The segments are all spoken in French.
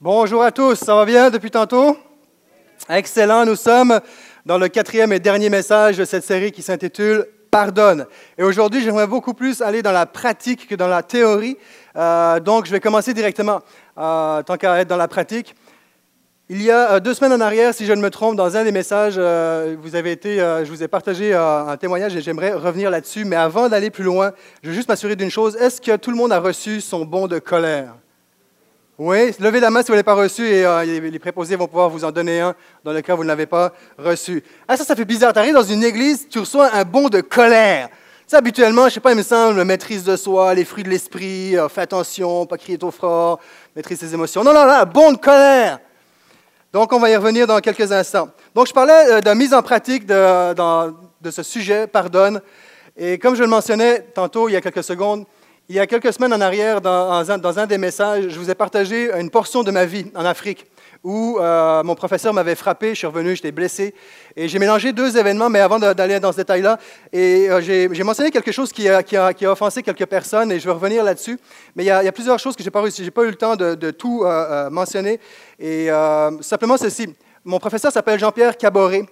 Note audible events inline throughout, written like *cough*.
Bonjour à tous, ça va bien depuis tantôt? Excellent, nous sommes dans le quatrième et dernier message de cette série qui s'intitule Pardonne. Et aujourd'hui, j'aimerais beaucoup plus aller dans la pratique que dans la théorie. Euh, donc, je vais commencer directement, euh, tant qu'à être dans la pratique. Il y a euh, deux semaines en arrière, si je ne me trompe, dans un des messages, vous avez été, je vous ai partagé un témoignage et j'aimerais revenir là-dessus. Mais avant d'aller plus loin, je veux juste m'assurer d'une chose. Est-ce que tout le monde a reçu son bon de colère? Oui, levez la main si vous ne l'avez pas reçu et les préposés vont pouvoir vous en donner un dans le cas où vous ne l'avez pas reçu. Ah, ça, ça fait bizarre. Tu arrives dans une église, tu reçois un bon de colère. Ça, habituellement, je ne sais pas, il me semble, maîtrise de soi, les fruits de l'esprit, fais attention, pas crier trop fort, maîtrise ses émotions. Non, non, non, un bon de colère. Donc, on va y revenir dans quelques instants. Donc, je parlais euh, de mise en pratique de, de ce sujet, pardonne. Et comme je le mentionnais tantôt, il y a quelques secondes, il y a quelques semaines en arrière, dans, un des messages, je vous ai partagé une portion de ma vie en Afrique où euh, mon professeur m'avait frappé, je suis revenu, j'étais blessé. Et j'ai mélangé deux événements, mais avant d'aller dans ce détail-là, euh, j'ai mentionné quelque chose qui a, offensé quelques personnes, et je vais revenir là-dessus. Mais il y, a, plusieurs choses que je n'ai pas pas eu le temps de, de tout euh, mentionner. Et simplement ceci, mon professeur s'appelle Jean-Pierre Caboret.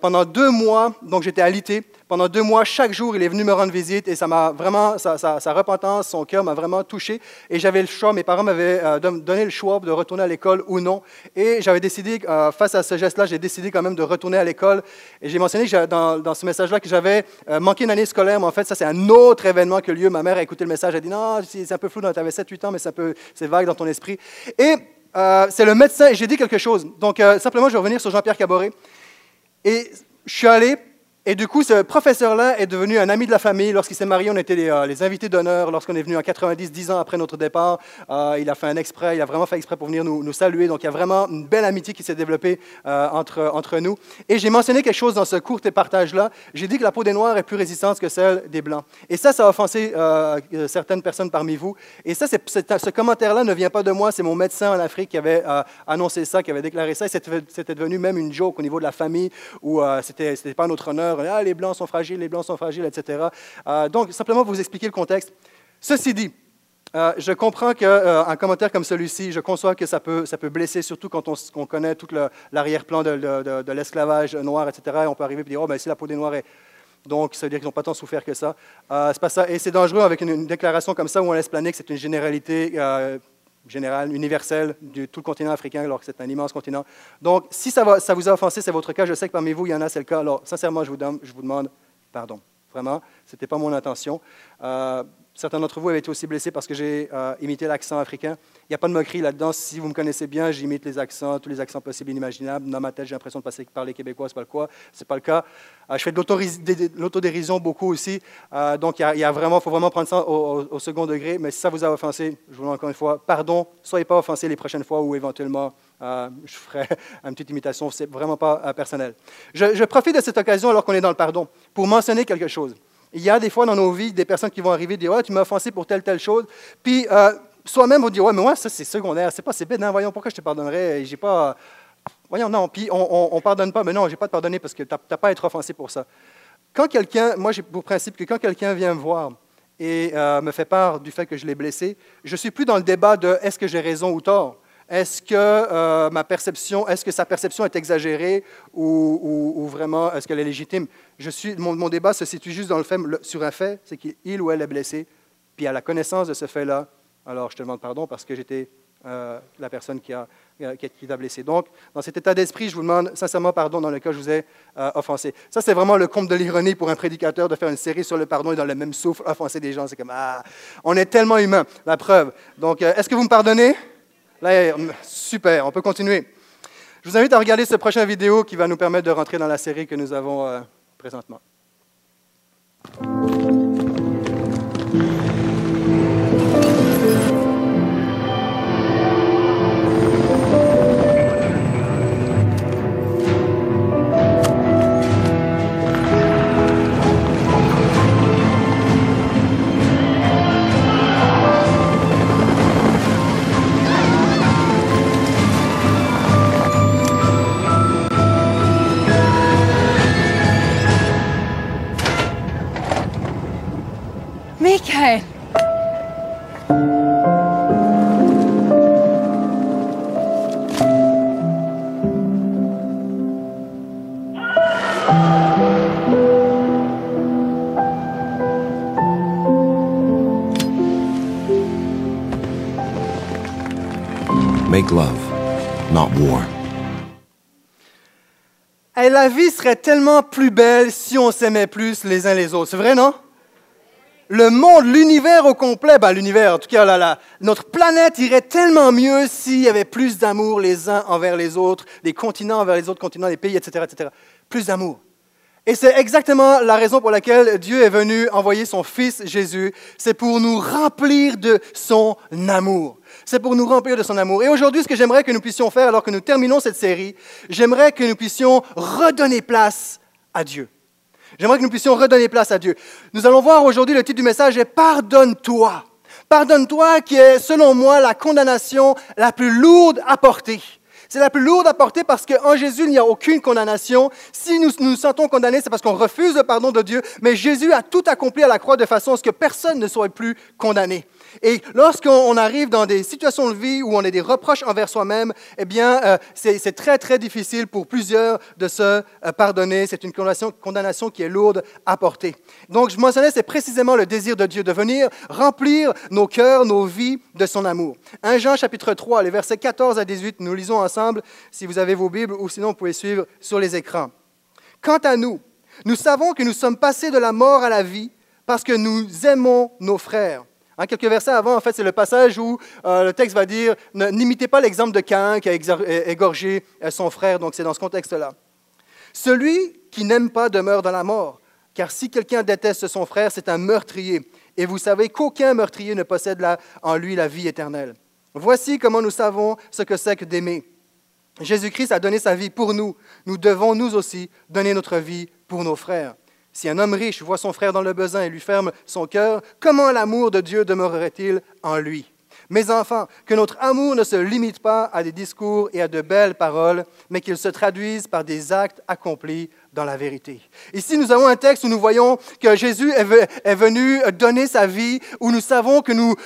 Pendant deux mois, donc j'étais alité, pendant deux mois, chaque jour, il est venu me rendre visite et ça m'a vraiment, sa, repentance, son cœur m'a vraiment touché. Et j'avais le choix, mes parents m'avaient euh, donné le choix de retourner à l'école ou non. Et j'avais décidé, euh, face à ce geste-là, j'ai décidé quand même de retourner à l'école. Et j'ai mentionné dans, dans, ce message-là que j'avais euh, manqué une année scolaire, mais en fait, ça, c'est un autre événement que lieu. Ma mère a écouté le message, elle a dit non, c'est un peu flou, tu avais 7-8 ans, mais c'est vague dans ton esprit. Et c'est le médecin, et j'ai dit quelque chose. Donc, simplement, je vais revenir sur Jean-Pierre Caboret. Et je suis allé et du coup, ce professeur-là est devenu un ami de la famille. Lorsqu'il s'est marié, on était les, euh, invités d'honneur. Lorsqu'on est venu en 90, 10 ans après notre départ, euh, il a fait un exprès, il a vraiment fait exprès pour venir nous, saluer. Donc, il y a vraiment une belle amitié qui s'est développée euh, entre, entre nous. Et j'ai mentionné quelque chose dans ce court partage-là. J'ai dit que la peau des Noirs est plus résistante que celle des Blancs. Et ça, ça a offensé certaines personnes parmi vous. Et ça, ce commentaire-là ne vient pas de moi. C'est mon médecin en Afrique qui avait annoncé ça, qui avait déclaré ça. Et c'était devenu même une joke au niveau de la famille où c'était pas notre honneur ah, les Blancs sont fragiles, les Blancs sont fragiles, etc. Euh, donc, simplement vous expliquer le contexte. Ceci dit, euh, je comprends qu'un euh, commentaire comme celui-ci, je conçois que ça peut, ça peut blesser, surtout quand on, connaît tout l'arrière-plan de, l'esclavage noir, etc. Et on peut arriver et dire, oh, ben, si la peau des Noirs est... Donc, ça veut dire qu'ils n'ont pas tant souffert que ça. c'est pas ça. Et c'est dangereux avec une, déclaration comme ça où on laisse planer que c'est une généralité générale, universelle de tout le continent africain, alors que c'est un immense continent. Donc, si ça, vous a offensé, c'est votre cas. Je sais que parmi vous, il y en a, c'est le cas. Alors, sincèrement, je vous, je vous demande pardon. Vraiment, ce n'était pas mon intention. Euh, certains d'entre vous avaient été aussi blessés parce que j'ai euh, imité l'accent africain. Il n'y a pas de moquerie là-dedans. Si vous me connaissez bien, j'imite les accents, tous les accents possibles et inimaginables. Dans ma tête, j'ai l'impression de passer, parler québécois, ce n'est pas pas le cas. Euh, je fais de l'autodérision beaucoup aussi. Euh, donc, il y, a, vraiment, faut vraiment prendre ça au, second degré. Mais si ça vous a offensé, je vous le dis encore une fois, pardon. Soyez pas offensés les prochaines fois ou éventuellement, je ferai *laughs* une petite imitation. C'est vraiment pas personnel. Je profite de cette occasion, alors qu'on est dans le pardon, pour mentionner quelque chose. Il y a des fois dans nos vies des personnes qui vont arriver et dire Ouais, tu m'as offensé pour telle, telle chose. Puis soi-même, on dit Ouais, mais moi, ça, c'est secondaire. C'est pas, c'est bête. voyons, pourquoi je te pardonnerais? J'ai pas. Voyons, non. Puis on ne pardonne pas. Mais non, je n'ai pas te pardonner parce que tu n'as pas à être offensé pour ça. Quand quelqu'un, moi, j'ai pour principe que quand quelqu'un vient me voir et euh, me fait part du fait que je l'ai blessé, je ne suis plus dans le débat de est-ce que j'ai raison ou tort? Est-ce que euh, est-ce que sa perception est exagérée ou, vraiment est-ce qu'elle est légitime? Je suis, mon, débat se situe juste sur un fait, c'est qu'il ou elle est blessé, puis à la connaissance de ce fait-là, alors je te demande pardon parce que j'étais euh, la personne qui a, euh, qui t'a blessé. Donc, dans cet état d'esprit, je vous demande sincèrement pardon dans le cas où je vous ai offensé. Ça, c'est vraiment le compte de l'ironie pour un prédicateur de faire une série sur le pardon et dans le même souffle offenser des gens. C'est comme, ah, on est tellement humain, la preuve. Donc, est-ce que vous me pardonnez? Là, super, on peut continuer. Je vous invite à regarder ce prochain vidéo qui va nous permettre de rentrer dans la série que nous avons présentement. Make love, not war. Hey, la vie serait tellement plus belle si on s'aimait plus les uns les autres. C'est vrai, non? Le monde, l'univers au complet, ben l'univers, en tout cas, là, là, notre planète irait tellement mieux s'il y avait plus d'amour les uns envers les autres, les continents envers les autres continents, les pays, etc., etc. Plus d'amour. Et c'est exactement la raison pour laquelle Dieu est venu envoyer son Fils Jésus. C'est pour nous remplir de son amour. C'est pour nous remplir de son amour. Et aujourd'hui, ce que j'aimerais que nous puissions faire, alors que nous terminons cette série, j'aimerais que nous puissions redonner place à Dieu. J'aimerais que nous puissions redonner place à Dieu. Nous allons voir aujourd'hui, le titre du message est Pardonne-toi. Pardonne-toi qui est, selon moi, la condamnation la plus lourde à porter. C'est la plus lourde à porter parce qu'en Jésus, il n'y a aucune condamnation. Si nous nous sentons condamnés, c'est parce qu'on refuse le pardon de Dieu. Mais Jésus a tout accompli à la croix de façon à ce que personne ne soit plus condamné. Et lorsqu'on arrive dans des situations de vie où on a des reproches envers soi-même, eh bien, euh, c'est très, très difficile pour plusieurs de se euh, pardonner. C'est une condamnation, condamnation, qui est lourde à porter. Donc, je mentionnais, c'est précisément le désir de Dieu de venir remplir nos cœurs, nos vies de son amour. 1 Jean chapitre 3, les versets 14 à 18, nous lisons ensemble si vous avez vos Bibles ou sinon vous pouvez suivre sur les écrans. Quant à nous, nous savons que nous sommes passés de la mort à la vie parce que nous aimons nos frères. Hein, quelques versets avant, en fait, c'est le passage où euh, le texte va dire N'imitez pas l'exemple de Caïn qui a égorgé euh, son frère. Donc, c'est dans ce contexte-là. Celui qui n'aime pas demeure dans la mort, car si quelqu'un déteste son frère, c'est un meurtrier. Et vous savez qu'aucun meurtrier ne possède en lui la vie éternelle. Voici comment nous savons ce que c'est que d'aimer. Jésus-Christ a donné sa vie pour nous. Nous devons, nous aussi, donner notre vie pour nos frères. Si un homme riche voit son frère dans le besoin et lui ferme son cœur, comment l'amour de Dieu demeurerait-il en lui? Mes enfants, que notre amour ne se limite pas à des discours et à de belles paroles, mais qu'il se traduise par des actes accomplis dans la vérité. Ici, nous avons un texte où nous voyons que Jésus est venu donner sa vie, où nous savons que nous,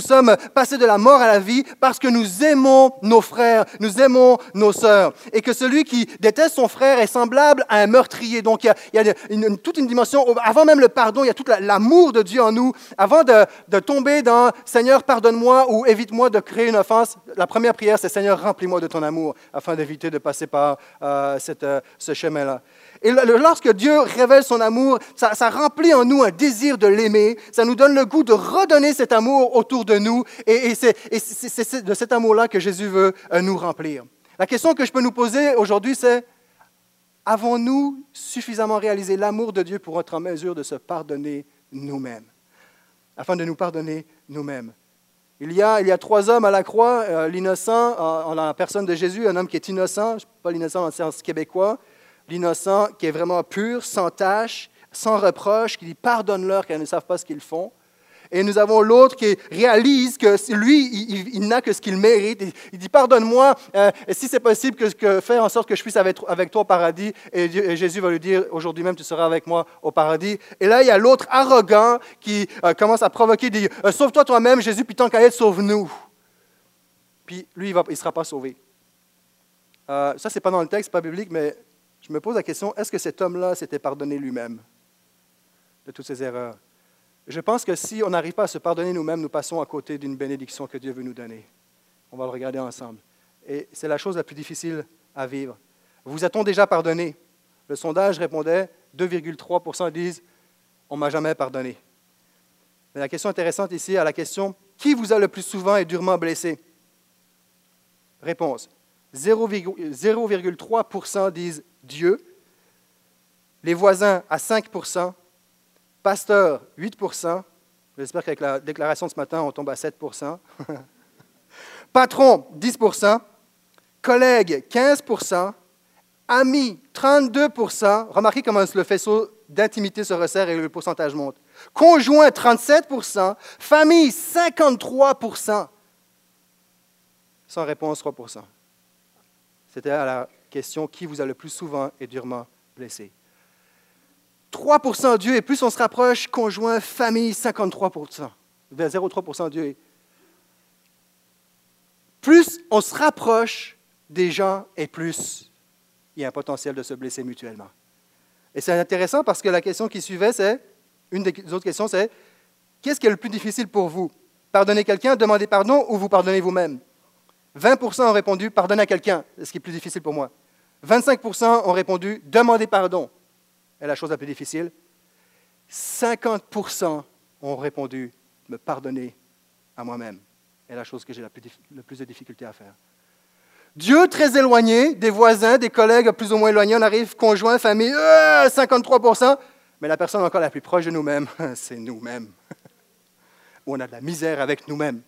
sommes passés de la mort à la vie parce que nous aimons nos frères, nous aimons nos sœurs, et que celui qui déteste son frère est semblable à un meurtrier. Donc, il y a, toute une dimension, avant même le pardon, il y a tout l'amour de Dieu en nous. Avant de, tomber dans Seigneur, pardonne-moi ou évite-moi de créer une offense, la première prière, c'est Seigneur, remplis-moi de ton amour, afin d'éviter de passer par euh, euh, ce chemin-là. Et lorsque Dieu révèle son amour, ça, remplit en nous un désir de l'aimer, ça nous donne le goût de redonner cet amour autour de nous, et, c'est de cet amour-là que Jésus veut euh, nous remplir. La question que je peux nous poser aujourd'hui, c'est, avons-nous suffisamment réalisé l'amour de Dieu pour être en mesure de se pardonner nous-mêmes, afin de nous pardonner nous-mêmes? Il y, a, il y a trois hommes à la croix, euh, l'innocent en, la personne de Jésus, un homme qui est innocent, pas l'innocent en sens québécois, l'innocent qui est vraiment pur, sans tâche, sans reproche, qui dit pardonne-leur car ils ne savent pas ce qu'ils font. Et nous avons l'autre qui réalise que lui, il, n'a que ce qu'il mérite. Il, dit Pardonne-moi, euh, si c'est possible, que, faire en sorte que je puisse avec, avec toi au paradis. Et, Jésus va lui dire Aujourd'hui même, tu seras avec moi au paradis. Et là, il y a l'autre arrogant qui euh, commence à provoquer dit euh, Sauve-toi toi-même, Jésus, puis tant qu'à être, sauve-nous. Puis lui, il ne sera pas sauvé. ça, ce n'est pas dans le texte, pas biblique, mais je me pose la question, est-ce que cet homme-là s'était pardonné lui-même de toutes ses erreurs? Je pense que si on n'arrive pas à se pardonner nous-mêmes, nous passons à côté d'une bénédiction que Dieu veut nous donner. On va le regarder ensemble. Et c'est la chose la plus difficile à vivre. Vous a-t-on déjà pardonné? Le sondage répondait 2,3% disent On m'a jamais pardonné. Mais la question intéressante ici à la question Qui vous a le plus souvent et durement blessé Réponse 0,3% disent Dieu, les voisins à 5% pasteur 8% J'espère qu'avec la déclaration de ce matin, on tombe à 7% *laughs* Patron 10% collègues 15% amis 32% Remarquez comment le faisceau d'intimité se resserre et le pourcentage monte. Conjoint 37% famille 53% sans réponse 3% C'était à la qui vous a le plus souvent et durement blessé. 3% Dieu, et plus on se rapproche, conjoint, famille, 53% 0,3 Dieu. Plus on se rapproche des gens, et plus il y a un potentiel de se blesser mutuellement. Et c'est intéressant parce que la question qui suivait, c'est, une des autres questions, c'est, qu'est-ce qui est le plus difficile pour vous? Pardonner quelqu'un, demander pardon ou vous pardonner vous-même? 20% ont répondu pardonner à quelqu'un, ce qui est plus difficile pour moi. 25% ont répondu demander pardon, est la chose la plus difficile. 50% ont répondu me pardonner à moi-même, est la chose que j'ai le plus de difficulté à faire. Dieu très éloigné, des voisins, des collègues plus ou moins éloignés, on arrive conjoint, famille, 53% euh, mais la personne encore la plus proche de nous-mêmes, *laughs* c'est nous-mêmes. *laughs* On a de la misère avec nous-mêmes.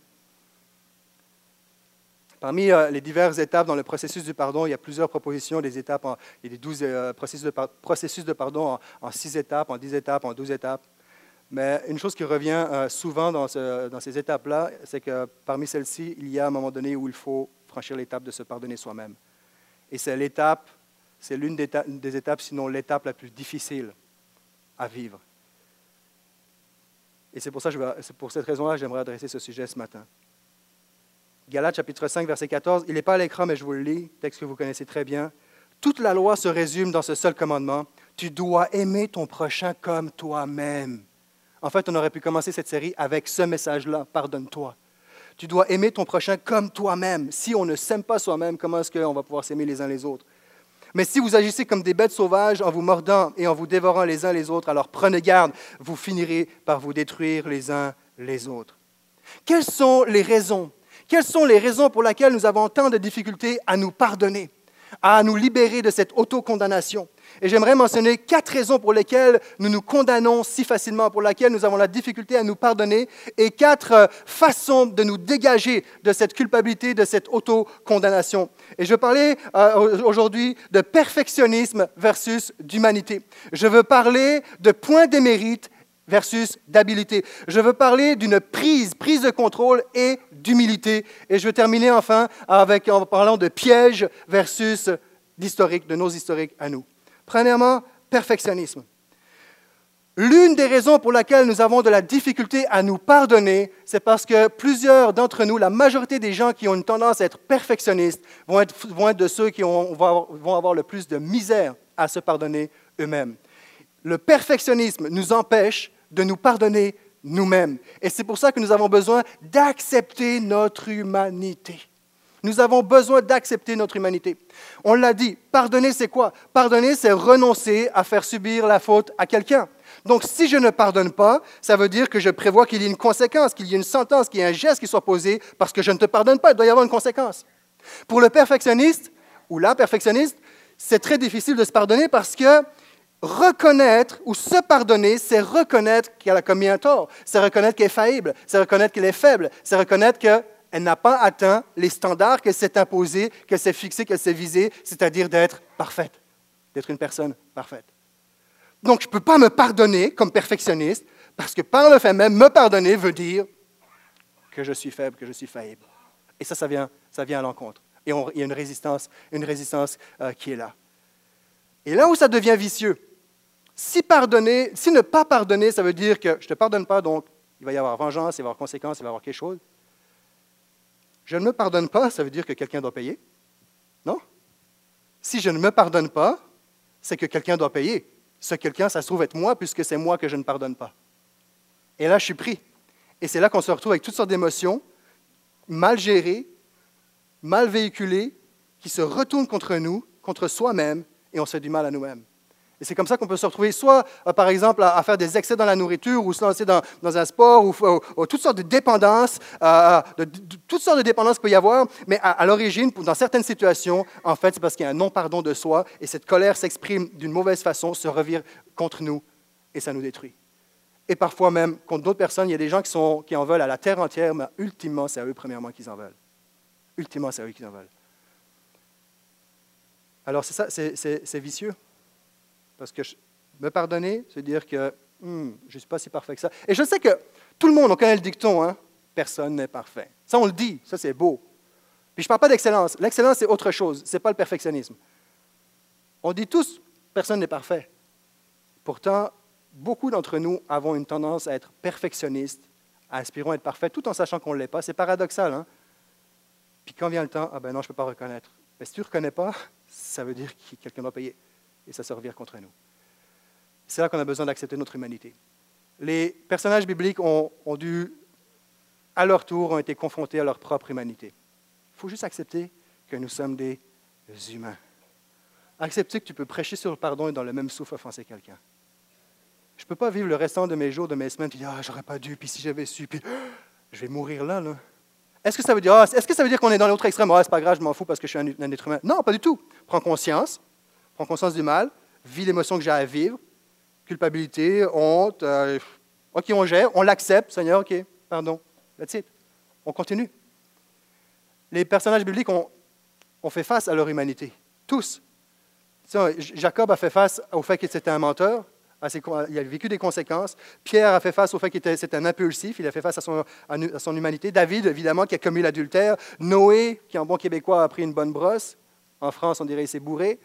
Parmi euh, les diverses étapes dans le processus du pardon, il y a plusieurs propositions, des étapes, il y a des douze euh, processus, de, processus, de, pardon en, six étapes, en dix étapes, en douze étapes. Mais une chose qui revient euh, souvent dans, dans ces étapes-là, c'est que parmi celles-ci, il y a un moment donné où il faut franchir l'étape de se pardonner soi-même. Et c'est l'étape, c'est l'une des étapes, sinon l'étape la plus difficile à vivre. Et c'est pour, ça, pour cette raison-là que j'aimerais adresser ce sujet ce matin. Galates chapitre 5, verset 14. Il n'est pas à l'écran, mais je vous le lis, texte que vous connaissez très bien. Toute la loi se résume dans ce seul commandement. Tu dois aimer ton prochain comme toi-même. En fait, on aurait pu commencer cette série avec ce message-là, pardonne-toi. Tu dois aimer ton prochain comme toi-même. Si on ne s'aime pas soi-même, comment est-ce qu'on va pouvoir s'aimer les uns les autres? Mais si vous agissez comme des bêtes sauvages en vous mordant et en vous dévorant les uns les autres, alors prenez garde, vous finirez par vous détruire les uns les autres. Quelles sont les raisons quelles sont les raisons pour lesquelles nous avons tant de difficultés à nous pardonner, à nous libérer de cette autocondamnation? Et j'aimerais mentionner quatre raisons pour lesquelles nous nous condamnons si facilement, pour lesquelles nous avons la difficulté à nous pardonner, et quatre euh, façons de nous dégager de cette culpabilité, de cette autocondamnation. Et je parler euh, aujourd'hui de perfectionnisme versus d'humanité. Je veux parler de points d'émérite versus d'habilité. Je veux parler d'une prise, prise de contrôle et d'humilité. Et je veux terminer enfin avec, en parlant de piège versus d'historique, de nos historiques à nous. Premièrement, perfectionnisme. L'une des raisons pour laquelle nous avons de la difficulté à nous pardonner, c'est parce que plusieurs d'entre nous, la majorité des gens qui ont une tendance à être perfectionnistes, vont être, vont être de ceux qui vont avoir le plus de misère à se pardonner eux-mêmes. Le perfectionnisme nous empêche de nous pardonner nous-mêmes. Et c'est pour ça que nous avons besoin d'accepter notre humanité. Nous avons besoin d'accepter notre humanité. On l'a dit, pardonner, c'est quoi? Pardonner, c'est renoncer à faire subir la faute à quelqu'un. Donc, si je ne pardonne pas, ça veut dire que je prévois qu'il y ait une conséquence, qu'il y ait une sentence, qu'il y ait un geste qui soit posé parce que je ne te pardonne pas. Il doit y avoir une conséquence. Pour le perfectionniste ou la perfectionniste, c'est très difficile de se pardonner parce que reconnaître ou se pardonner, c'est reconnaître qu'elle a commis un tort, c'est reconnaître qu'elle est faillible, c'est reconnaître qu'elle est faible, c'est reconnaître qu'elle n'a pas atteint les standards qu'elle s'est imposés, qu'elle s'est fixés, qu'elle s'est visés, c'est-à-dire d'être parfaite, d'être une personne parfaite. Donc, je ne peux pas me pardonner comme perfectionniste, parce que par le fait même, me pardonner veut dire que je suis faible, que je suis faillible. Et ça, ça vient, ça vient à l'encontre. Et il y a une résistance, une résistance euh, qui est là. Et là où ça devient vicieux, si pardonner, si ne pas pardonner, ça veut dire que je ne te pardonne pas, donc il va y avoir vengeance, il va y avoir conséquence, il va y avoir quelque chose. Je ne me pardonne pas, ça veut dire que quelqu'un doit payer. Non? Si je ne me pardonne pas, c'est que quelqu'un doit payer. Ce quelqu'un, ça se trouve être moi, puisque c'est moi que je ne pardonne pas. Et là, je suis pris. Et c'est là qu'on se retrouve avec toutes sortes d'émotions mal gérées, mal véhiculées, qui se retournent contre nous, contre soi-même, et on se fait du mal à nous-mêmes. Et c'est comme ça qu'on peut se retrouver soit, euh, par exemple, à, faire des excès dans la nourriture ou se lancer dans, un sport ou, toutes sortes de dépendances, euh, toutes sortes de dépendances qu'il peut y avoir, mais à, l'origine, dans certaines situations, en fait, c'est parce qu'il y a un non-pardon de soi et cette colère s'exprime d'une mauvaise façon, se revire contre nous et ça nous détruit. Et parfois même contre d'autres personnes, il y a des gens qui en veulent à la terre entière, mais ultimement, c'est à eux premièrement qu'ils en veulent. Ultimement, c'est à eux qu'ils en veulent. Alors, c'est ça, c'est vicieux? Parce que me pardonner, c'est dire que hmm, je ne suis pas si parfait que ça. Et je sais que tout le monde, on connaît le dicton, hein? personne n'est parfait. Ça, on le dit, ça, c'est beau. Puis je ne parle pas d'excellence. L'excellence, c'est autre chose. Ce n'est pas le perfectionnisme. On dit tous, personne n'est parfait. Pourtant, beaucoup d'entre nous avons une tendance à être perfectionnistes, à aspirons à être parfaits, tout en sachant qu'on ne l'est pas. C'est paradoxal. Hein? Puis quand vient le temps, ah ben non, je ne peux pas reconnaître. Mais si tu ne reconnais pas, *laughs* ça veut dire que quelqu'un doit payer et ça se revient contre nous. C'est là qu'on a besoin d'accepter notre humanité. Les personnages bibliques ont, dû, à leur tour, ont été confrontés à leur propre humanité. faut juste accepter que nous sommes des humains. Accepter que tu peux prêcher sur le pardon et dans le même souffle offenser quelqu'un. Je ne peux pas vivre le restant de mes jours, de mes semaines, puis dire, ah, j'aurais pas dû, puis si j'avais su, puis *gasps* je vais mourir là, là. Est-ce que ça veut dire, ah, est-ce que ça veut dire qu'on est dans l'autre extrême? Ah, c'est pas grave, je m'en fous parce que je suis un, être humain. Non, pas du tout. Prends conscience, prends conscience du mal, vis l'émotion que j'ai à vivre, culpabilité, honte, euh, ok, on gère, on l'accepte, Seigneur, ok, pardon, that's it. On continue. Les personnages bibliques ont, ont fait face à leur humanité, tous. Jacob a fait face au fait qu'il était un menteur, il a vécu des conséquences. Pierre a fait face au fait qu'il était un impulsif, il a fait face à son, à son humanité. David, évidemment, qui a commis l'adultère. Noé, qui en bon québécois a pris une bonne brosse. En France, on dirait qu'il s'est bourré.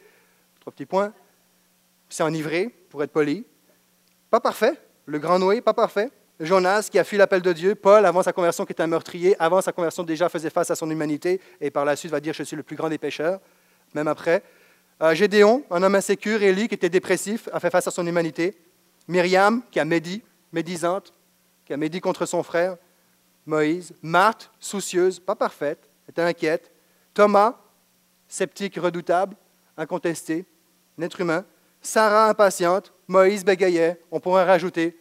Trois petits points. C'est enivré, pour être poli. Pas parfait. Le grand Noé, pas parfait. Jonas, qui a fui l'appel de Dieu. Paul, avant sa conversion, qui était un meurtrier. Avant sa conversion, déjà faisait face à son humanité. Et par la suite, va dire Je suis le plus grand des pécheurs. Même après. Euh, Gédéon, un homme insécure, Élie, qui était dépressif, a fait face à son humanité. Myriam, qui a médit, médisante, qui a médit contre son frère. Moïse. Marthe, soucieuse, pas parfaite, était inquiète. Thomas, sceptique, redoutable, incontesté, un être humain. Sarah, impatiente. Moïse bégayait. On pourrait rajouter.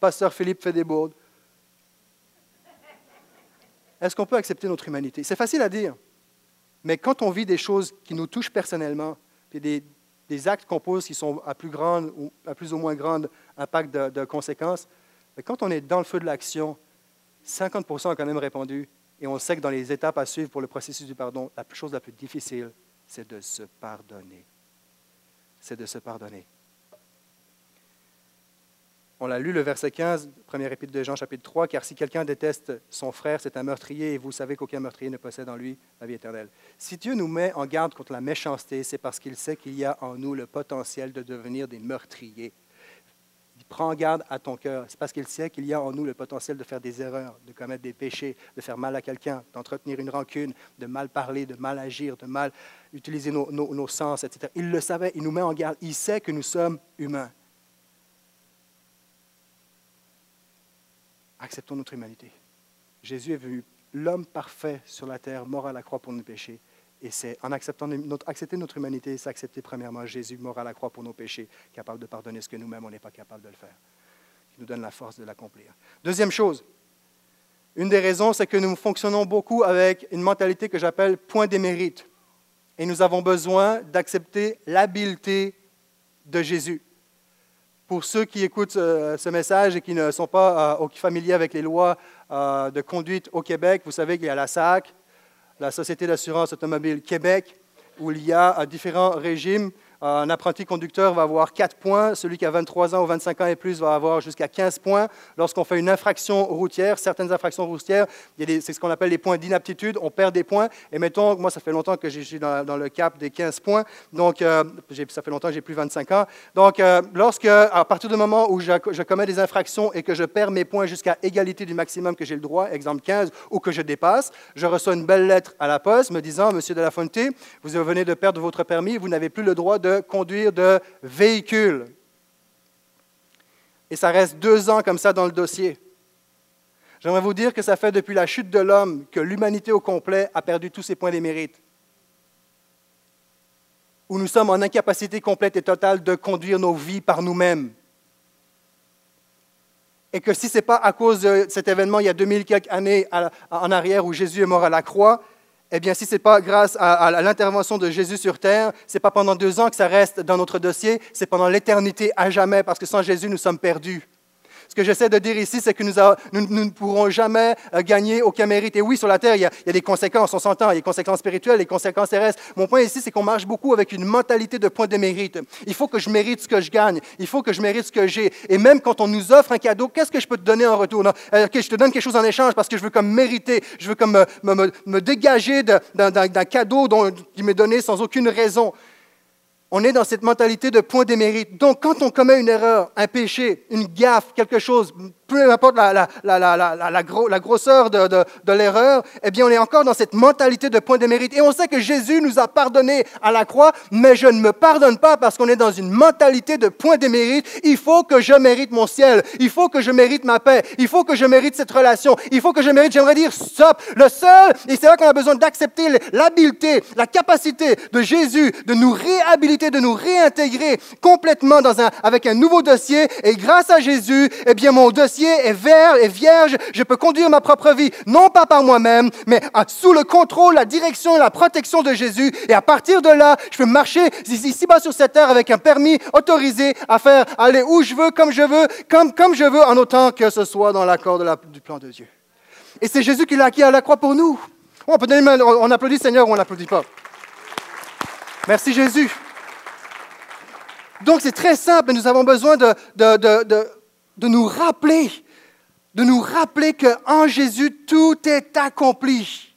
Pasteur Philippe fait des bourdes. Est-ce qu'on peut accepter notre humanité? C'est facile à dire. Mais quand on vit des choses qui nous touchent personnellement, des, actes qu'on pose qui sont à plus, grande, ou, à plus ou moins grand impact de, conséquences, quand on est dans le feu de l'action, 50% ont quand même répondu, et on sait que dans les étapes à suivre pour le processus du pardon, la chose la plus difficile, c'est de se pardonner. C'est de se pardonner. On l'a lu, le verset 15, premier épître de Jean, chapitre 3, car si quelqu'un déteste son frère, c'est un meurtrier, et vous savez qu'aucun meurtrier ne possède en lui la vie éternelle. Si Dieu nous met en garde contre la méchanceté, c'est parce qu'il sait qu'il y a en nous le potentiel de devenir des meurtriers. Il prend garde à ton cœur. C'est parce qu'il sait qu'il y a en nous le potentiel de faire des erreurs, de commettre des péchés, de faire mal à quelqu'un, d'entretenir une rancune, de mal parler, de mal agir, de mal utiliser nos sens, etc. Il le savait, il nous met en garde. Il sait que nous sommes humains. acceptons notre humanité. Jésus est venu, l'homme parfait sur la terre, mort à la croix pour nos péchés. Et c'est en acceptant notre, accepter notre humanité, c'est accepter premièrement Jésus mort à la croix pour nos péchés, capable de pardonner ce que nous-mêmes, on n'est pas capable de le faire, qui nous donne la force de l'accomplir. Deuxième chose, une des raisons, c'est que nous fonctionnons beaucoup avec une mentalité que j'appelle point des mérites. Et nous avons besoin d'accepter l'habileté de Jésus pour ceux qui écoutent euh, ce message et qui ne sont pas euh, familiers avec les lois euh, de conduite au Québec, vous savez qu'il y a la SAC, la Société d'assurance automobile Québec, où il y a différents régimes un apprenti conducteur va avoir 4 points. Celui qui a 23 ans ou 25 ans et plus va avoir jusqu'à 15 points. Lorsqu'on fait une infraction routière, certaines infractions routières, c'est ce qu'on appelle les points d'inaptitude. On perd des points. Et mettons, moi, ça fait longtemps que je suis dans, le cap des 15 points. Donc, euh, ça fait longtemps que j'ai plus 25 ans. Donc, euh, lorsque, à partir du moment où je, commets des infractions et que je perds mes points jusqu'à égalité du maximum que j'ai le droit, exemple 15, ou que je dépasse, je reçois une belle lettre à la poste me disant, Monsieur de la Fonte, vous venez de perdre votre permis, vous n'avez plus le droit de conduire de véhicule. Et ça reste deux ans comme ça dans le dossier. J'aimerais vous dire que ça fait depuis la chute de l'homme que l'humanité au complet a perdu tous ses points des mérites. Où nous sommes en incapacité complète et totale de conduire nos vies par nous-mêmes. Et que si ce n'est pas à cause de cet événement il y a 2000 quelques années en arrière où Jésus est mort à la croix, eh bien, si ce n'est pas grâce à, l'intervention de Jésus sur terre, ce n'est pas pendant deux ans que ça reste dans notre dossier, c'est pendant l'éternité à jamais, parce que sans Jésus, nous sommes perdus. Ce que j'essaie de dire ici, c'est que nous, ne pourrons jamais euh, gagner aucun mérite. Et oui, sur la terre, il y a, des conséquences, on s'entend, il y a des conséquences spirituelles, des conséquences terrestres. Mon point ici, c'est qu'on marche beaucoup avec une mentalité de point de mérite. Il faut que je mérite ce que je gagne, il faut que je mérite ce que j'ai. Et même quand on nous offre un cadeau, qu'est-ce que je peux te donner en retour? Non, euh, je te donne quelque chose en échange parce que je veux comme mériter, je veux comme me, dégager d'un cadeau dont, qui m'est donné sans aucune raison. On est dans cette mentalité de point d'émérite. Donc, quand on commet une erreur, un péché, une gaffe, quelque chose, peu importe la, grosseur de, l'erreur, eh bien, on est encore dans cette mentalité de point d'émérite. Et on sait que Jésus nous a pardonné à la croix, mais je ne me pardonne pas parce qu'on est dans une mentalité de point d'émérite. Il faut que je mérite mon ciel. Il faut que je mérite ma paix. Il faut que je mérite cette relation. Il faut que je mérite, j'aimerais dire, stop. Le seul, et c'est là qu'on a besoin d'accepter l'habileté, la capacité de Jésus de nous réhabiliter de nous réintégrer complètement dans un, avec un nouveau dossier. Et grâce à Jésus, eh bien, mon dossier est vert et vierge. Je peux conduire ma propre vie, non pas par moi-même, mais sous le contrôle, la direction et la protection de Jésus. Et à partir de là, je peux marcher ici-bas sur cette terre avec un permis autorisé à faire aller où je veux, comme je veux, comme, comme je veux, en autant que ce soit dans l'accord du plan de Dieu. Et c'est Jésus qui l'a acquis à la croix pour nous. On, peut donner, on applaudit Seigneur ou on n'applaudit pas. Merci Jésus. Donc c'est très simple, nous avons besoin de, de, nous rappeler, de nous rappeler qu'en Jésus, tout est accompli.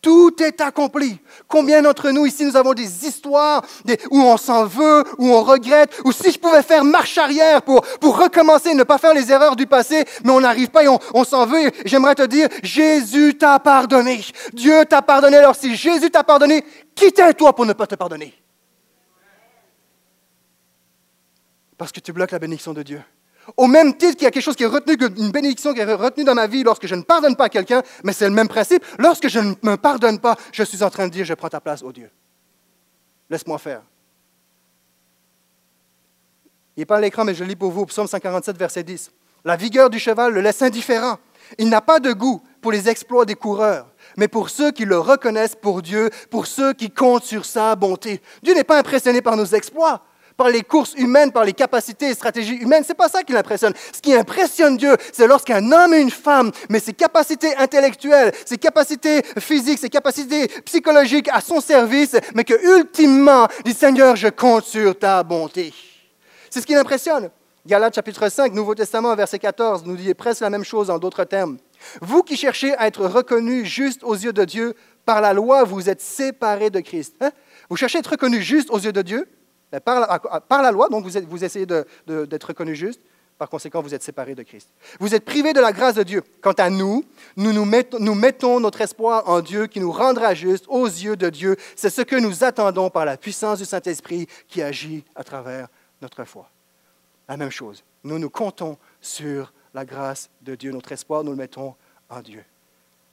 Tout est accompli. Combien d'entre nous ici, nous avons des histoires où on s'en veut, où on regrette, ou si je pouvais faire marche arrière pour, pour recommencer, ne pas faire les erreurs du passé, mais on n'arrive pas et on, on s'en veut. J'aimerais te dire, Jésus t'a pardonné. Dieu t'a pardonné. Alors si Jésus t'a pardonné, qui t'es toi pour ne pas te pardonner? Parce que tu bloques la bénédiction de Dieu. Au même titre qu'il y a quelque chose qui est retenu, une bénédiction qui est retenue dans ma vie lorsque je ne pardonne pas à quelqu'un, mais c'est le même principe. Lorsque je ne me pardonne pas, je suis en train de dire, je prends ta place, oh Dieu. Laisse-moi faire. Il n'est pas à l'écran, mais je lis pour vous, Psaume 147, verset 10. La vigueur du cheval le laisse indifférent. Il n'a pas de goût pour les exploits des coureurs, mais pour ceux qui le reconnaissent pour Dieu, pour ceux qui comptent sur sa bonté. Dieu n'est pas impressionné par nos exploits par les courses humaines, par les capacités et stratégies humaines. C'est pas ça qui l'impressionne. Ce qui impressionne Dieu, c'est lorsqu'un homme et une femme, mais ses capacités intellectuelles, ses capacités physiques, ses capacités psychologiques à son service, mais que ultimement, dit Seigneur, je compte sur ta bonté. C'est ce qui l'impressionne. Galates chapitre 5, Nouveau Testament, verset 14, nous dit presque la même chose en d'autres termes. Vous qui cherchez à être reconnus juste aux yeux de Dieu, par la loi, vous êtes séparés de Christ. Hein? Vous cherchez à être reconnus juste aux yeux de Dieu, par la, loi, donc vous, vous essayez d'être reconnu juste, par conséquent, vous êtes séparés de Christ. Vous êtes privés de la grâce de Dieu. Quant à nous, nous, nous, mettons, nous mettons notre espoir en Dieu qui nous rendra juste aux yeux de Dieu. C'est ce que nous attendons par la puissance du Saint-Esprit qui agit à travers notre foi. La même chose. Nous nous comptons sur la grâce de Dieu. Notre espoir, nous le mettons en Dieu.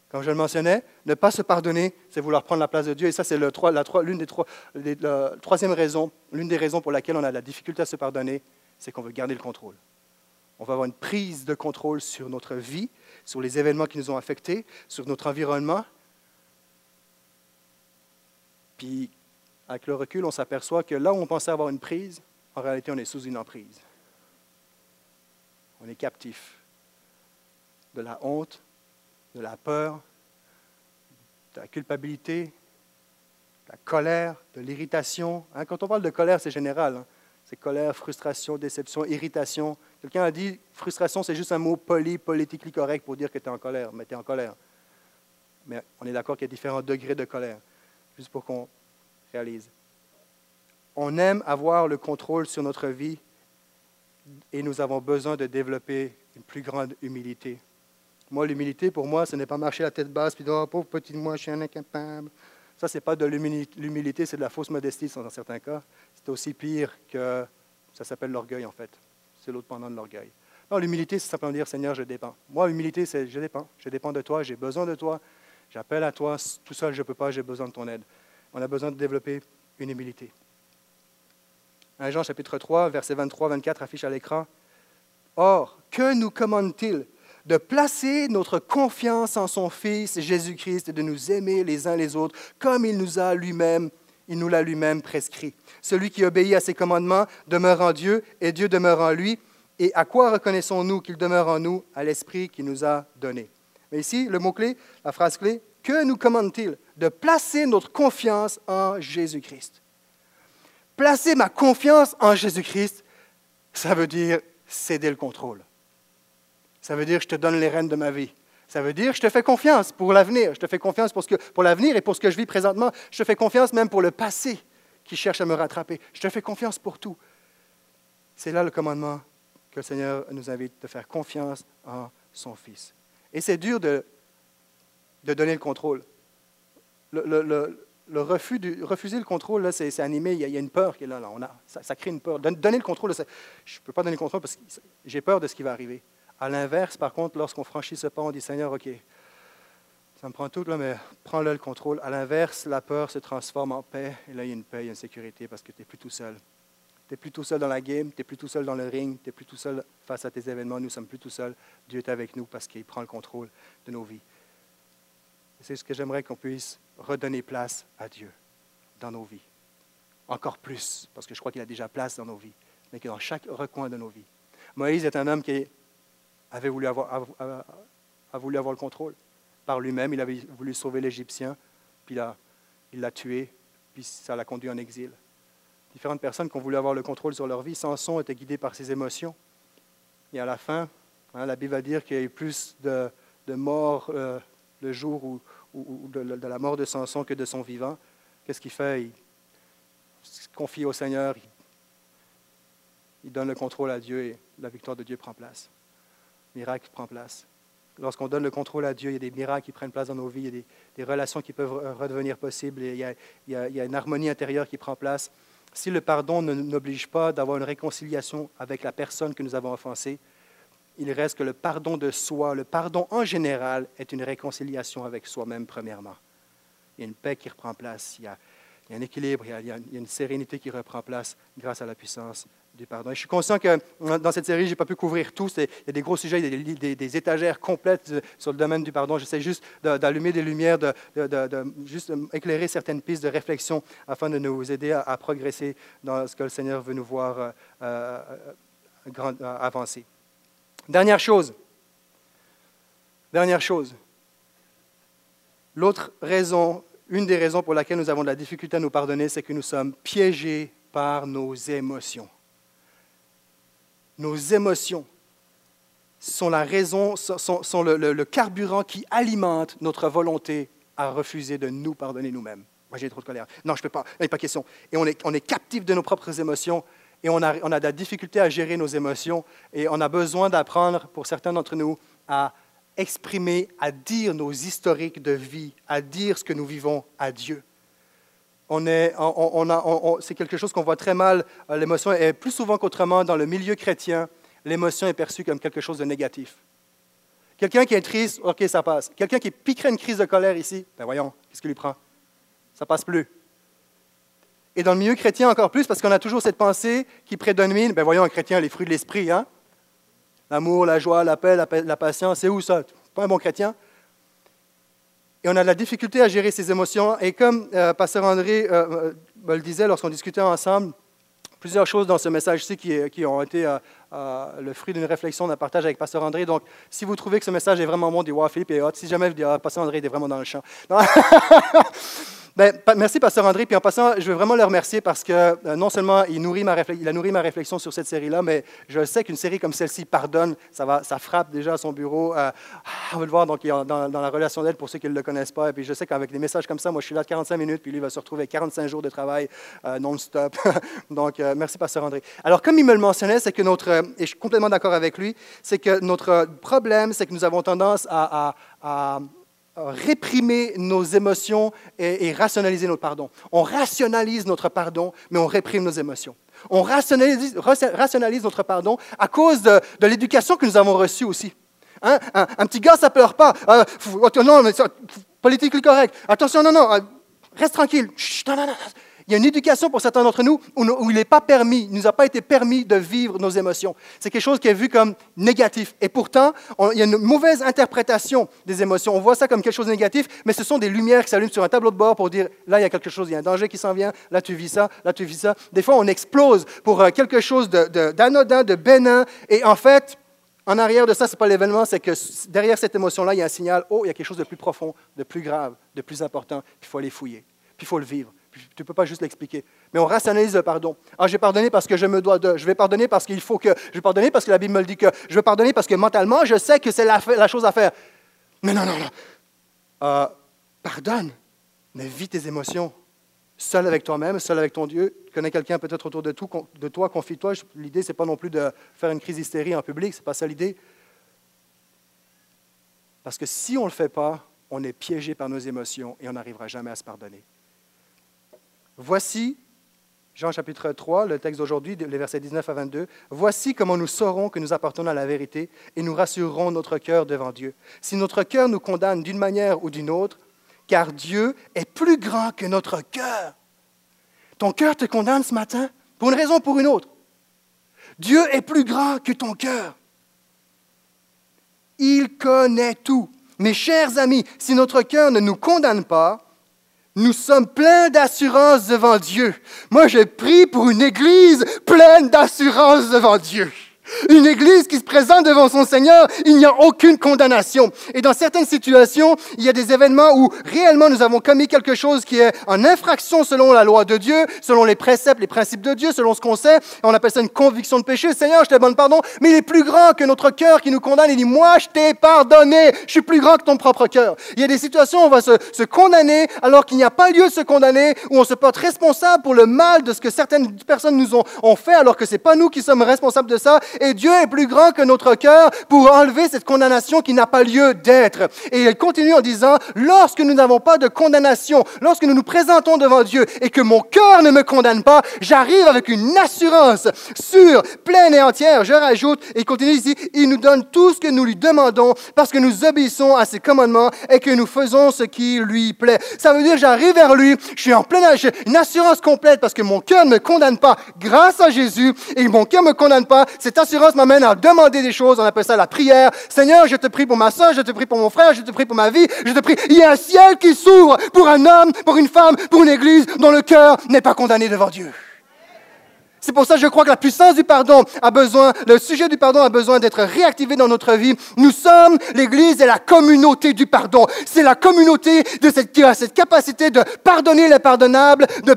Comme je le mentionnais, ne pas se pardonner, c'est vouloir prendre la place de Dieu. Et ça, c'est l'une des troisième raison, l'une des raisons pour laquelle on a la difficulté à se pardonner, c'est qu'on veut garder le contrôle. On va avoir une prise de contrôle sur notre vie, sur les événements qui nous ont affectés, sur notre environnement. Puis, avec le recul, on s'aperçoit que là où on pensait avoir une prise, en réalité, on est sous une emprise. On est captif de la honte, de la peur, de la culpabilité, de la colère, de l'irritation. Hein, quand on parle de colère, c'est général. Hein. C'est colère, frustration, déception, irritation. Quelqu'un a dit frustration, c'est juste un mot poli, politiquement correct pour dire que tu es en colère, mais tu es en colère. Mais on est d'accord qu'il y a différents degrés de colère, juste pour qu'on réalise. On aime avoir le contrôle sur notre vie et nous avons besoin de développer une plus grande humilité. Moi, l'humilité, pour moi, ce n'est pas marcher la tête basse puis dire oh, pauvre petit moi, je suis un incapable. Ça, ce n'est pas de l'humilité, c'est de la fausse modestie dans certains cas. C'est aussi pire que ça s'appelle l'orgueil, en fait. C'est l'autre pendant de l'orgueil. Non, l'humilité, c'est simplement dire Seigneur, je dépends. Moi, l'humilité, c'est je dépends. Je dépends de toi, j'ai besoin de toi. J'appelle à toi. Tout seul, je ne peux pas, j'ai besoin de ton aide. On a besoin de développer une humilité. 1 Jean chapitre 3, versets 23-24 affiche à l'écran. Or, que nous commande-t-il de placer notre confiance en son Fils Jésus-Christ et de nous aimer les uns les autres comme il nous a lui-même, il nous l'a lui-même prescrit. Celui qui obéit à ses commandements demeure en Dieu et Dieu demeure en lui. Et à quoi reconnaissons-nous qu'il demeure en nous? À l'Esprit qu'il nous a donné. Mais ici, le mot-clé, la phrase clé, que nous commande-t-il? De placer notre confiance en Jésus-Christ. Placer ma confiance en Jésus-Christ, ça veut dire céder le contrôle. Ça veut dire que je te donne les rênes de ma vie. Ça veut dire que je te fais confiance pour l'avenir. Je te fais confiance pour, pour l'avenir et pour ce que je vis présentement. Je te fais confiance même pour le passé qui cherche à me rattraper. Je te fais confiance pour tout. C'est là le commandement que le Seigneur nous invite de faire confiance en son Fils. Et c'est dur de, de donner le contrôle. Le, le, refus du, refuser le contrôle, c'est, animé, il y, a, une peur qui est là. là. On a, ça, crée une peur. Donner le contrôle, je ne peux pas donner le contrôle parce que j'ai peur de ce qui va arriver. À l'inverse, par contre, lorsqu'on franchit ce pas, on dit Seigneur, OK, ça me prend tout, là, mais prends-le le contrôle. À l'inverse, la peur se transforme en paix, et là, il y a une paix, il y a une sécurité parce que tu n'es plus tout seul. Tu n'es plus tout seul dans la game, tu n'es plus tout seul dans le ring, tu n'es plus tout seul face à tes événements, nous sommes plus tout seuls. Dieu est avec nous parce qu'il prend le contrôle de nos vies. C'est ce que j'aimerais qu'on puisse redonner place à Dieu dans nos vies. Encore plus, parce que je crois qu'il a déjà place dans nos vies, mais que dans chaque recoin de nos vies. Moïse est un homme qui avait voulu avoir, a, voulu avoir le contrôle. Par lui-même, il avait voulu sauver l'Égyptien, puis il l'a tué, puis ça l'a conduit en exil. Différentes personnes qui ont voulu avoir le contrôle sur leur vie, Samson était guidé par ses émotions. Et à la fin, hein, la Bible va dire qu'il y a eu plus de, morts euh, le jour où, de, la mort de Samson que de son vivant. Qu'est-ce qu'il fait? Il se confie au Seigneur, il donne le contrôle à Dieu et la victoire de Dieu prend place. Miracle prend place. Lorsqu'on donne le contrôle à Dieu, il y a des miracles qui prennent place dans nos vies, il y a des, relations qui peuvent redevenir possibles, il, y a, une harmonie intérieure qui prend place. Si le pardon n'oblige pas d'avoir une réconciliation avec la personne que nous avons offensée, il reste que le pardon de soi, le pardon en général, est une réconciliation avec soi-même, premièrement. Il y a une paix qui reprend place, il y a, un équilibre, il y a, une sérénité qui reprend place grâce à la puissance je suis conscient que dans cette série, je n'ai pas pu couvrir tout. Il y a des gros sujets, des, étagères complètes sur le domaine du pardon. J'essaie juste d'allumer des lumières, de, juste éclairer certaines pistes de réflexion afin de nous aider à, progresser dans ce que le Seigneur veut nous voir euh, euh, euh, avancer. Dernière chose. Dernière chose. L'autre raison, une des raisons pour laquelle nous avons de la difficulté à nous pardonner, c'est que nous sommes piégés par nos émotions. Nos émotions sont la raison, sont, le, carburant qui alimente notre volonté à refuser de nous pardonner nous-mêmes. Moi, j'ai trop de colère. Non, je ne peux pas. Il n'est pas question. Et on est, captif de nos propres émotions et a, on a de la difficulté à gérer nos émotions et on a besoin d'apprendre, pour certains d'entre nous, à exprimer, à dire nos historiques de vie, à dire ce que nous vivons à Dieu. On est, on, c'est quelque chose qu'on voit très mal. Euh, l'émotion est plus souvent qu'autrement dans le milieu chrétien, l'émotion est perçue comme quelque chose de négatif. Quelqu'un qui est triste, OK, ça passe. Quelqu'un qui piquerait une crise de colère ici, ben voyons, qu'est-ce qui lui prend? Ça passe plus. Et dans le milieu chrétien encore plus, parce qu'on a toujours cette pensée qui prédomine, ben voyons, un chrétien, les fruits de l'esprit, hein? L'amour, la joie, la paix, la, patience, c'est où ça? Pas un bon chrétien? Et on a de la difficulté à gérer ses émotions. Et comme euh, Pasteur André euh, euh, le disait lorsqu'on discutait ensemble, plusieurs choses dans ce message-ci qui, qui, ont été le fruit d'une réflexion, d'un partage avec Pasteur André. Donc, si vous trouvez que ce message est vraiment bon, dites wow, Philippe est hot. Si jamais ah, Pasteur André est vraiment dans le champ. *laughs* Ben, merci, Pasteur André. Puis en passant, je veux vraiment le remercier parce que euh, non seulement il, nourrit ma a nourri ma réflexion sur cette série-là, mais je sais qu'une série comme celle-ci pardonne. Ça, frappe déjà à son bureau. Euh, on va le voir donc, dans, la relation d'aide pour ceux qui ne le connaissent pas. Et puis je sais qu'avec des messages comme ça, moi je suis là de 45 minutes, puis lui va se retrouver 45 jours de travail euh, non-stop. *laughs* donc merci, Pasteur André. Alors, comme il me le mentionnait, c'est que notre, et je suis complètement d'accord avec lui, c'est que notre problème, c'est que nous avons tendance à réprimer nos émotions et, rationaliser notre pardon. On rationalise notre pardon, mais on réprime nos émotions. On rationalise, notre pardon à cause de, l'éducation que nous avons reçue aussi. Hein? Un, petit gars, ça pleure pas. Euh, non, mais politique correct. Attention, non, non, euh, reste tranquille. Chut, non, non, non. Il y a une éducation pour certains d'entre nous où, il n'est pas permis, il nous a pas été permis de vivre nos émotions. C'est quelque chose qui est vu comme négatif. Et pourtant, il y a une mauvaise interprétation des émotions. On voit ça comme quelque chose de négatif, mais ce sont des lumières qui s'allument sur un tableau de bord pour dire, là, il y a quelque chose, il y a un danger qui s'en vient, là, tu vis ça, là, tu vis ça. Des fois, on explose pour euh, quelque chose d'anodin, de, de bénin, et en fait, en arrière de ça, ce n'est pas l'événement, c'est que derrière cette émotion-là, il y a un signal, oh, il y a quelque chose de plus profond, de plus grave, de plus important, il faut aller fouiller, puis il faut le vivre. Tu ne peux pas juste l'expliquer. Mais on rationalise le pardon. Ah, j'ai pardonné parce que je me dois de. Je vais pardonner parce qu'il faut que. Je vais pardonner parce que la Bible me le dit que. Je vais pardonner parce que mentalement, je sais que c'est la, chose à faire. Mais non, non, non. Euh, pardonne, mais vis tes émotions. seul avec toi-même, seul avec ton Dieu. Connais quelqu'un peut-être autour de, de toi, confie-toi. L'idée, ce n'est pas non plus de faire une crise d'hystérie en public, ce n'est pas ça l'idée. Parce que si on ne le fait pas, on est piégé par nos émotions et on n'arrivera jamais à se pardonner. Voici, Jean chapitre 3, le texte d'aujourd'hui, les versets 19 à 22, Voici comment nous saurons que nous appartenons à la vérité et nous rassurerons notre cœur devant Dieu. Si notre cœur nous condamne d'une manière ou d'une autre, car Dieu est plus grand que notre cœur. Ton cœur te condamne ce matin pour une raison ou pour une autre. Dieu est plus grand que ton cœur. Il connaît tout. Mes chers amis, si notre cœur ne nous condamne pas, nous sommes pleins d'assurance devant Dieu. Moi, j'ai prie pour une église pleine d'assurance devant Dieu. Une église qui se présente devant son Seigneur, il n'y a aucune condamnation. Et dans certaines situations, il y a des événements où réellement nous avons commis quelque chose qui est en infraction selon la loi de Dieu, selon les préceptes, les principes de Dieu, selon ce qu'on sait. On appelle ça une conviction de péché. Seigneur, je te demande pardon, mais il est plus grand que notre cœur qui nous condamne. Il dit, moi, je t'ai pardonné. Je suis plus grand que ton propre cœur. Il y a des situations où on va se, condamner alors qu'il n'y a pas lieu de se condamner, où on se porte responsable pour le mal de ce que certaines personnes nous ont, ont fait alors que c'est pas nous qui sommes responsables de ça et Dieu est plus grand que notre cœur pour enlever cette condamnation qui n'a pas lieu d'être. Et il continue en disant, lorsque nous n'avons pas de condamnation, lorsque nous nous présentons devant Dieu et que mon cœur ne me condamne pas, j'arrive avec une assurance sûre, pleine et entière. Je rajoute, et il continue ici, il nous donne tout ce que nous lui demandons parce que nous obéissons à ses commandements et que nous faisons ce qui lui plaît. Ça veut dire, j'arrive vers lui, je suis en pleine, une assurance complète parce que mon cœur ne me condamne pas grâce à Jésus et mon cœur ne me condamne pas. Cette assurance m'amène à demander des choses. On appelle ça la prière. Seigneur, je te prie pour ma soeur, je te prie pour mon frère, je te prie pour ma vie, je te prie. Il y a un ciel qui s'ouvre pour un homme, pour une femme, pour une église dont le cœur n'est pas condamné devant Dieu. C'est pour ça que je crois que la puissance du pardon a besoin, le sujet du pardon a besoin d'être réactivé dans notre vie. Nous sommes l'Église et la communauté du pardon. C'est la communauté de cette, qui a cette capacité de pardonner l'impardonnable, de,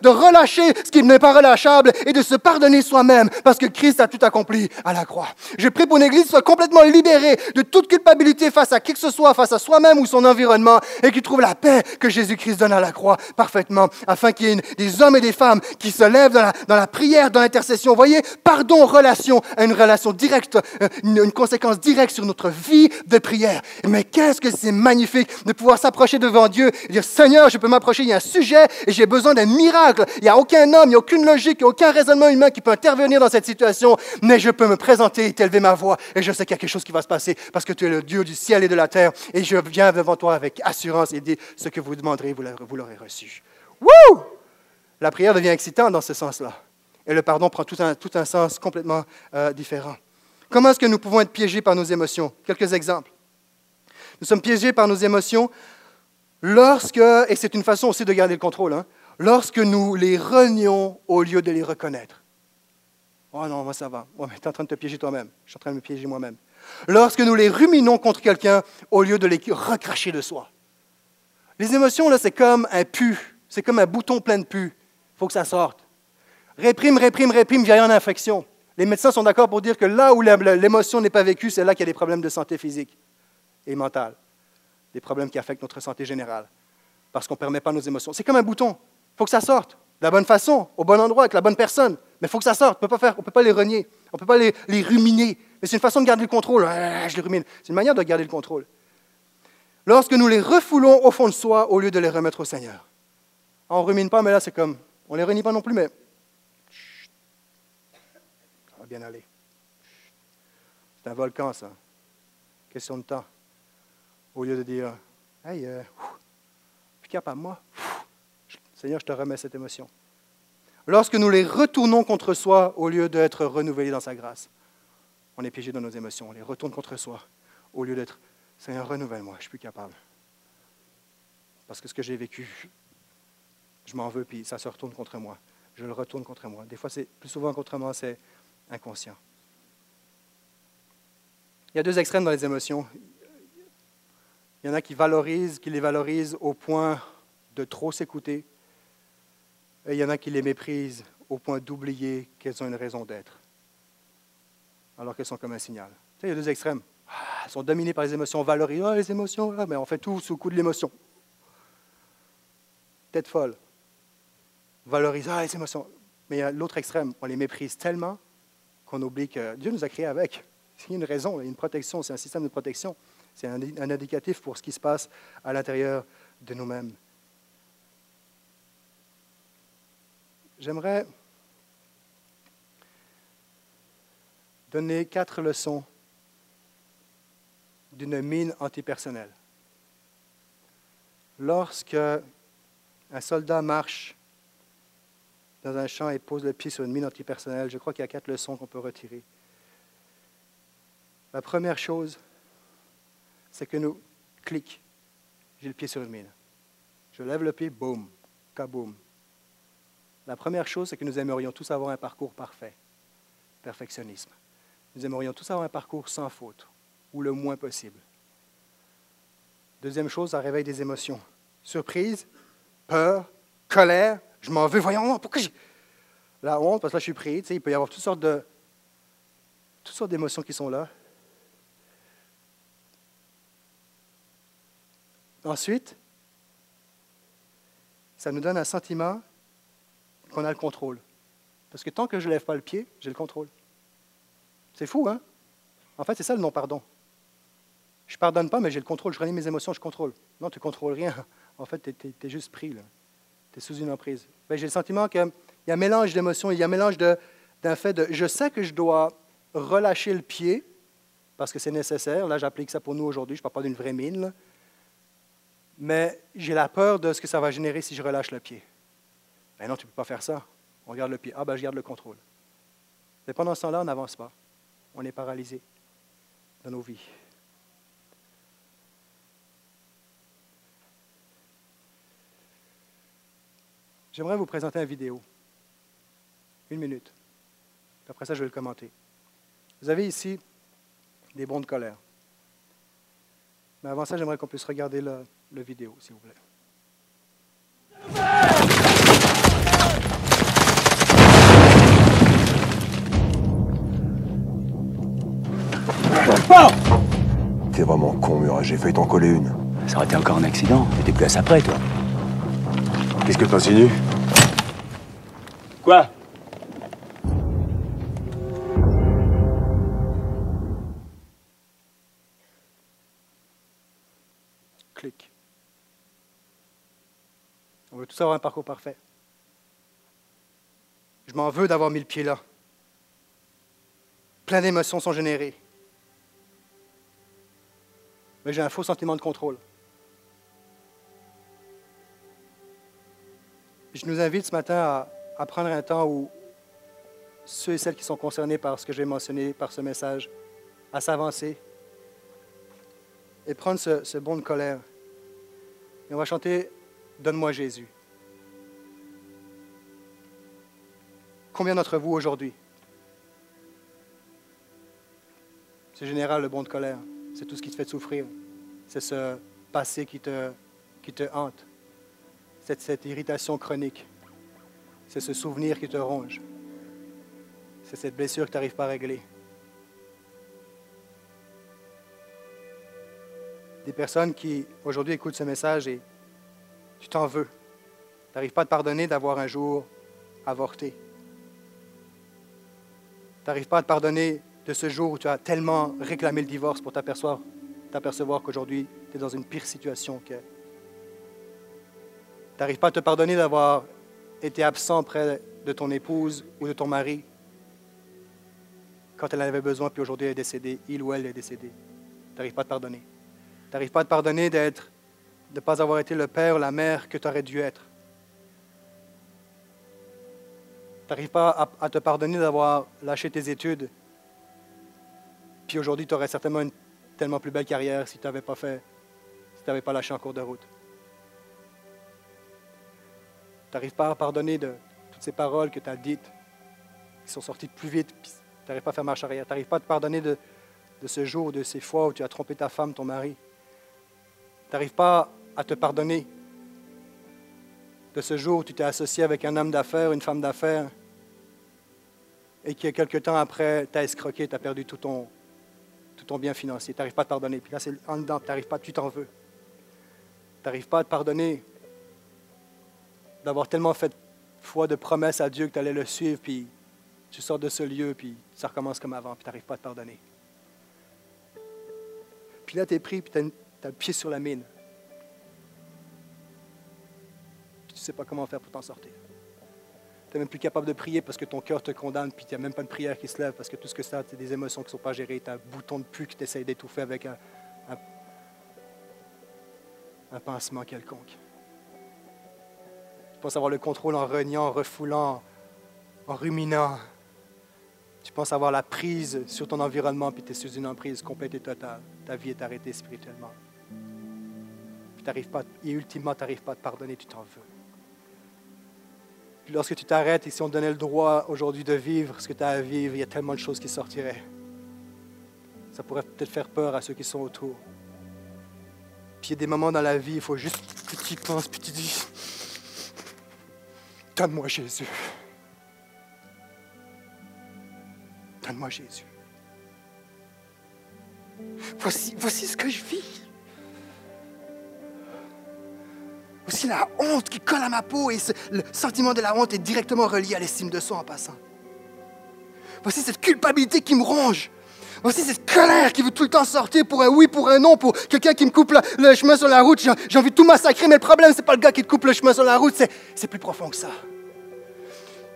de, relâcher ce qui n'est pas relâchable et de se pardonner soi-même parce que Christ a tout accompli à la croix. Je prie pour une Église qui soit complètement libérée de toute culpabilité face à qui que ce soit, face à soi-même ou son environnement et qui trouve la paix que Jésus-Christ donne à la croix parfaitement afin qu'il y ait des hommes et des femmes qui se lèvent dans la prière dans l'intercession. Voyez, pardon, relation, une relation directe, euh, une, conséquence directe sur notre vie de prière. Mais qu'est-ce que c'est magnifique de pouvoir s'approcher devant Dieu et dire, Seigneur, je peux m'approcher, il y a un sujet et j'ai besoin d'un miracle. Il n'y a aucun homme, il n'y a aucune logique, il n'y a aucun raisonnement humain qui peut intervenir dans cette situation, mais je peux me présenter et t'élever ma voix et je sais qu'il y a quelque chose qui va se passer parce que tu es le Dieu du ciel et de la terre et je viens devant toi avec assurance et dis ce que vous demanderez, vous l'aurez reçu. Wouh! La prière devient excitante dans ce sens-là. Et le pardon prend tout un, tout un sens complètement euh, différent. Comment est-ce que nous pouvons être piégés par nos émotions? Quelques exemples. Nous sommes piégés par nos émotions lorsque, et c'est une façon aussi de garder le contrôle, hein, lorsque nous les renions au lieu de les reconnaître. Oh non, moi ça va. Oh, tu es en train de te piéger toi-même. Je suis en train de me piéger moi-même. Lorsque nous les ruminons contre quelqu'un au lieu de les recracher de soi. Les émotions, là, c'est comme un pu. C'est comme un bouton plein de pu. Il faut que ça sorte. Réprime, réprime, réprime, vieille en infection. Les médecins sont d'accord pour dire que là où l'émotion n'est pas vécue, c'est là qu'il y a des problèmes de santé physique et mentale, des problèmes qui affectent notre santé générale, parce qu'on ne permet pas nos émotions. C'est comme un bouton. Il faut que ça sorte de la bonne façon, au bon endroit, avec la bonne personne. Mais il faut que ça sorte. On ne peut pas les renier. On ne peut pas les, ruminer. Mais c'est une façon de garder le contrôle. je les rumine. C'est une manière de garder le contrôle. Lorsque nous les refoulons au fond de soi au lieu de les remettre au Seigneur. On ne rumine pas, mais là, c'est comme. On ne les renie pas non plus, mais bien aller. C'est un volcan, ça. Question de temps. Au lieu de dire, hey, euh, je suis capable, moi. Seigneur, je te remets cette émotion. Lorsque nous les retournons contre soi au lieu d'être renouvelés dans sa grâce, on est piégé dans nos émotions. On les retourne contre soi au lieu d'être, Seigneur, renouvelle-moi, je suis plus capable. Parce que ce que j'ai vécu, je m'en veux, puis ça se retourne contre moi. Je le retourne contre moi. Des fois, c'est plus souvent contre moi, c'est inconscient. Il y a deux extrêmes dans les émotions. Il y en a qui valorisent, qui les valorisent au point de trop s'écouter, et il y en a qui les méprisent au point d'oublier qu'elles ont une raison d'être, alors qu'elles sont comme un signal. il y a deux extrêmes. Ah, elles sont dominées par les émotions, on valorise ah, les émotions, mais on fait tout sous le coup de l'émotion. Tête folle. valoriser ah, les émotions. Mais l'autre extrême, on les méprise tellement qu'on oublie que Dieu nous a créés avec. Il y a une raison, il y a une protection, c'est un système de protection. C'est un, un indicatif pour ce qui se passe à l'intérieur de nous-mêmes. J'aimerais donner quatre leçons d'une mine antipersonnelle. Lorsque un soldat marche dans un champ et pose le pied sur une mine antipersonnelle, je crois qu'il y a quatre leçons qu'on peut retirer. La première chose, c'est que nous, clic, j'ai le pied sur une mine. Je lève le pied, boum, kaboum. La première chose, c'est que nous aimerions tous avoir un parcours parfait. Perfectionnisme. Nous aimerions tous avoir un parcours sans faute, ou le moins possible. Deuxième chose, ça réveille des émotions. Surprise, peur, colère, je m'en veux, voyons, pourquoi j'ai... La honte, parce que là, je suis pris, il peut y avoir toutes sortes de... toutes sortes d'émotions qui sont là. Ensuite, ça nous donne un sentiment qu'on a le contrôle. Parce que tant que je ne lève pas le pied, j'ai le contrôle. C'est fou, hein? En fait, c'est ça le non-pardon. Je ne pardonne pas, mais j'ai le contrôle. Je renie mes émotions, je contrôle. Non, tu ne contrôles rien. En fait, tu es, juste pris. Tu es sous une emprise. Ben, j'ai le sentiment qu'il y a un mélange d'émotions, il y a un mélange d'un fait de je sais que je dois relâcher le pied parce que c'est nécessaire. Là, j'applique ça pour nous aujourd'hui. Je ne parle pas d'une vraie mine. Mais j'ai la peur de ce que ça va générer si je relâche le pied. Ben non, tu ne peux pas faire ça. On garde le pied. Ah, ben je garde le contrôle. Mais pendant ce temps-là, on n'avance pas. On est paralysé dans nos vies. J'aimerais vous présenter une vidéo. Une minute. Après ça, je vais le commenter. Vous avez ici des bons de colère. Mais avant ça, j'aimerais qu'on puisse regarder le, le vidéo, s'il vous plaît. T'es vraiment con, Murat. J'ai failli t'en coller une. Ça aurait été encore un accident. T'étais plus à ça près, toi. Qu'est-ce que t'insinues Quoi Clic. On veut tous avoir un parcours parfait. Je m'en veux d'avoir mis le pied là. Plein d'émotions sont générées. Mais j'ai un faux sentiment de contrôle. Je nous invite ce matin à, prendre un temps où ceux et celles qui sont concernés par ce que j'ai mentionné, par ce message, à s'avancer et prendre ce, bon de colère. Et on va chanter Donne-moi Jésus. Combien d'entre vous aujourd'hui C'est général le bon de colère. C'est tout ce qui te fait souffrir. C'est ce passé qui te hante. C'est cette irritation chronique. C'est ce souvenir qui te ronge. C'est cette blessure que tu n'arrives pas à régler. Des personnes qui aujourd'hui écoutent ce message et tu t'en veux. Tu n'arrives pas à te pardonner d'avoir un jour avorté. Tu n'arrives pas à te pardonner de ce jour où tu as tellement réclamé le divorce pour t'apercevoir, qu'aujourd'hui, tu es dans une pire situation que. Tu n'arrives pas à te pardonner d'avoir été absent près de ton épouse ou de ton mari quand elle en avait besoin, puis aujourd'hui elle est décédée, il ou elle est décédée. Tu n'arrives pas à te pardonner. Tu n'arrives pas à te pardonner d'être, de ne pas avoir été le père ou la mère que tu aurais dû être. Tu n'arrives pas à te pardonner d'avoir lâché tes études puis aujourd'hui, tu aurais certainement une tellement plus belle carrière si tu n'avais pas fait, si tu n'avais pas lâché en cours de route. Tu n'arrives pas à pardonner de toutes ces paroles que tu as dites, qui sont sorties plus vite, puis tu n'arrives pas à faire marche arrière. Tu n'arrives pas à te pardonner de, ce jour, de ces fois où tu as trompé ta femme, ton mari. Tu n'arrives pas à te pardonner de ce jour où tu t'es associé avec un homme d'affaires, une femme d'affaires, et qui, quelques temps après, t'a escroqué, t'as perdu tout ton, ton bien financier. Tu n'arrives pas à te pardonner. Puis là, c'est en dedans, tu n'arrives pas, tu t'en veux. Tu n'arrives pas à te pardonner d'avoir tellement fait foi de promesse à Dieu que tu allais le suivre, puis tu sors de ce lieu, puis ça recommence comme avant, puis tu n'arrives pas à te pardonner. Puis là, tu es pris, puis tu as, le pied sur la mine. tu ne sais pas comment faire pour t'en sortir. Tu n'es même plus capable de prier parce que ton cœur te condamne, puis tu n'as même pas de prière qui se lève parce que tout ce que ça, c'est des émotions qui ne sont pas gérées. Tu as un bouton de pu que tu essaies d'étouffer avec un, un pansement quelconque. Tu penses avoir le contrôle en reniant, en refoulant, en ruminant. Tu penses avoir la prise sur ton environnement, puis tu es sous une emprise complète et totale. Ta vie est arrêtée spirituellement. Pas, et ultimement, tu n'arrives pas à te pardonner, tu t'en veux. Puis lorsque tu t'arrêtes et si on donnait le droit aujourd'hui de vivre ce que tu as à vivre, il y a tellement de choses qui sortiraient. Ça pourrait peut-être faire peur à ceux qui sont autour. Puis il y a des moments dans la vie, il faut juste que tu y penses, puis tu dis, donne-moi Jésus. Donne-moi Jésus. Voici, voici ce que je vis. Aussi la honte qui colle à ma peau et le sentiment de la honte est directement relié à l'estime de soi en passant. Voici cette culpabilité qui me ronge. Voici cette colère qui veut tout le temps sortir pour un oui, pour un non, pour quelqu'un qui me coupe le, chemin sur la route. J'ai envie de tout massacrer, mais le problème, c'est pas le gars qui te coupe le chemin sur la route, c'est plus profond que ça.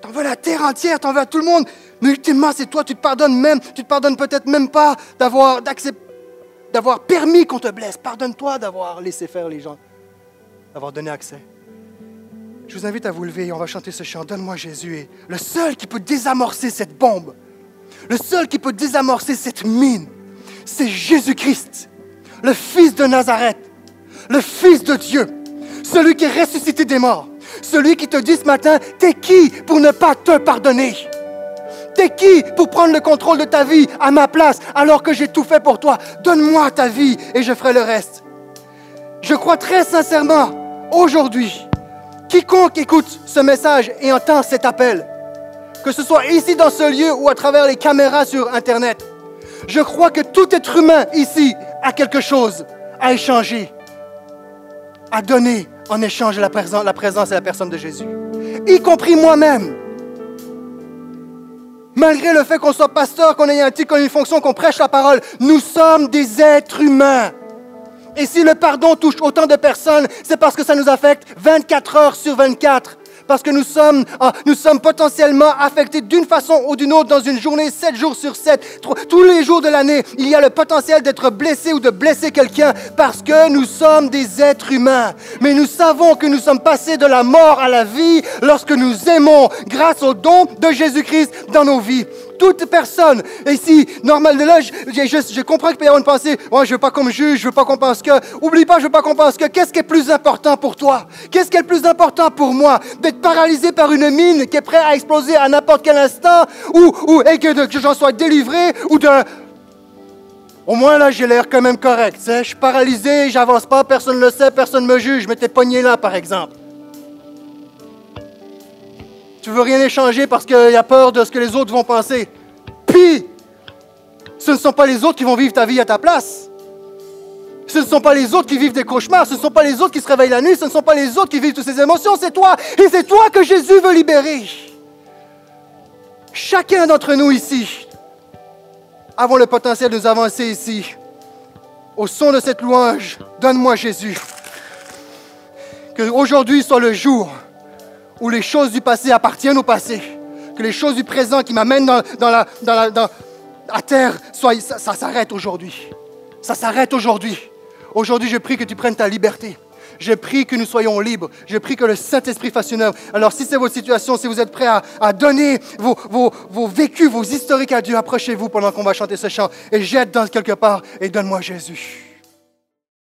T'en veux la terre entière, t'en veux à tout le monde, mais ultimement, c'est toi, tu te pardonnes même, tu te pardonnes peut-être même pas d'avoir, d'avoir permis qu'on te blesse. Pardonne-toi d'avoir laissé faire les gens d'avoir donné accès. Je vous invite à vous lever et on va chanter ce chant. Donne-moi Jésus. Et le seul qui peut désamorcer cette bombe, le seul qui peut désamorcer cette mine, c'est Jésus-Christ, le Fils de Nazareth, le Fils de Dieu, celui qui est ressuscité des morts, celui qui te dit ce matin, t'es qui pour ne pas te pardonner? T'es qui pour prendre le contrôle de ta vie à ma place alors que j'ai tout fait pour toi? Donne-moi ta vie et je ferai le reste. Je crois très sincèrement aujourd'hui, quiconque écoute ce message et entend cet appel, que ce soit ici dans ce lieu ou à travers les caméras sur Internet, je crois que tout être humain ici a quelque chose à échanger, à donner en échange la, présence, la et la personne de Jésus, y compris moi-même. Malgré le fait qu'on soit pasteur, qu'on ait un titre, qu'on ait une fonction, qu'on prêche la parole, nous sommes des êtres humains. Et si le pardon touche autant de personnes, c'est parce que ça nous affecte 24 heures sur 24. Parce que nous sommes, ah, nous sommes potentiellement affectés d'une façon ou d'une autre dans une journée, 7 jours sur 7. Tous les jours de l'année, il y a le potentiel d'être blessé ou de blesser quelqu'un parce que nous sommes des êtres humains. Mais nous savons que nous sommes passés de la mort à la vie lorsque nous aimons grâce au don de Jésus-Christ dans nos vies toute personne. Et ici, normal de là, je, comprends qu'il peut y avoir une pensée, oh, je veux pas qu'on me juge, je veux pas qu'on pense que. Oublie pas, je veux pas qu'on pense que. Qu'est-ce qui est plus important pour toi? Qu'est-ce qui est le plus important pour moi? D'être paralysé par une mine qui est prête à exploser à n'importe quel instant, ou, ou et que, que j'en sois délivré, ou de. Au moins là, j'ai l'air quand même correct. Je suis paralysé, j'avance pas, personne ne le sait, personne ne me juge. Je m'étais pogné là, par exemple. Tu veux rien échanger parce qu'il y a peur de ce que les autres vont penser. Puis, ce ne sont pas les autres qui vont vivre ta vie à ta place. Ce ne sont pas les autres qui vivent des cauchemars, ce ne sont pas les autres qui se réveillent la nuit, ce ne sont pas les autres qui vivent toutes ces émotions, c'est toi. Et c'est toi que Jésus veut libérer. Chacun d'entre nous ici avons le potentiel de nous avancer ici. Au son de cette louange, donne-moi Jésus. Que aujourd'hui soit le jour où les choses du passé appartiennent au passé, que les choses du présent qui m'amènent dans, la, à terre, ça, s'arrête aujourd'hui. Ça s'arrête aujourd'hui. Aujourd'hui, je prie que tu prennes ta liberté. Je prie que nous soyons libres. Je prie que le Saint-Esprit fasse une œuvre. Alors, si c'est votre situation, si vous êtes prêts à, donner vos, vos, vos, vécus, vos historiques à Dieu, approchez-vous pendant qu'on va chanter ce chant et jette dans quelque part et donne-moi Jésus.